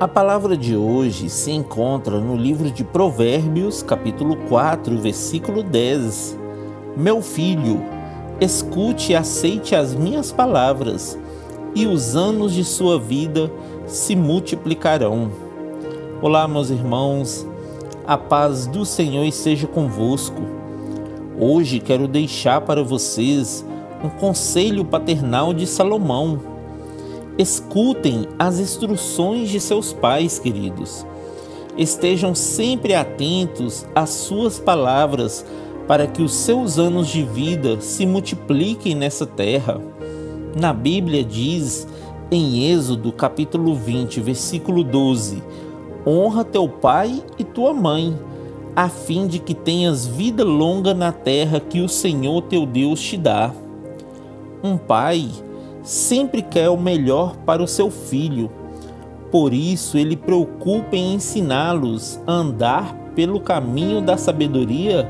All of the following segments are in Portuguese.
A palavra de hoje se encontra no livro de Provérbios, capítulo 4, versículo 10. Meu filho, escute e aceite as minhas palavras, e os anos de sua vida se multiplicarão. Olá, meus irmãos, a paz do Senhor esteja convosco. Hoje quero deixar para vocês um conselho paternal de Salomão Escutem as instruções de seus pais, queridos. Estejam sempre atentos às suas palavras para que os seus anos de vida se multipliquem nessa terra. Na Bíblia diz em Êxodo capítulo 20, versículo 12: Honra teu pai e tua mãe, a fim de que tenhas vida longa na terra que o Senhor teu Deus te dá. Um pai sempre quer o melhor para o seu filho. Por isso, ele preocupa em ensiná-los a andar pelo caminho da sabedoria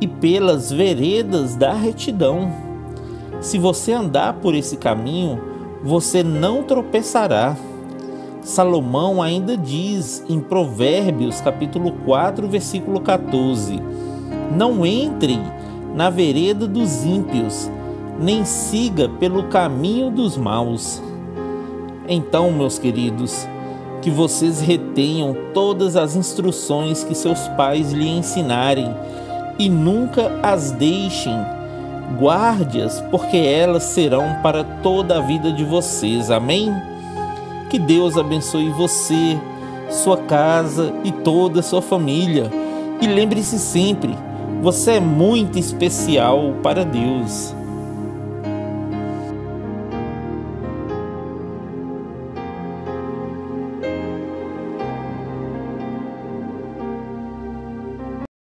e pelas veredas da retidão. Se você andar por esse caminho, você não tropeçará. Salomão ainda diz em Provérbios, capítulo 4, versículo 14: Não entre na vereda dos ímpios, nem siga pelo caminho dos maus. Então, meus queridos, que vocês retenham todas as instruções que seus pais lhe ensinarem e nunca as deixem. Guarde-as, porque elas serão para toda a vida de vocês. Amém? Que Deus abençoe você, sua casa e toda a sua família. E lembre-se sempre, você é muito especial para Deus.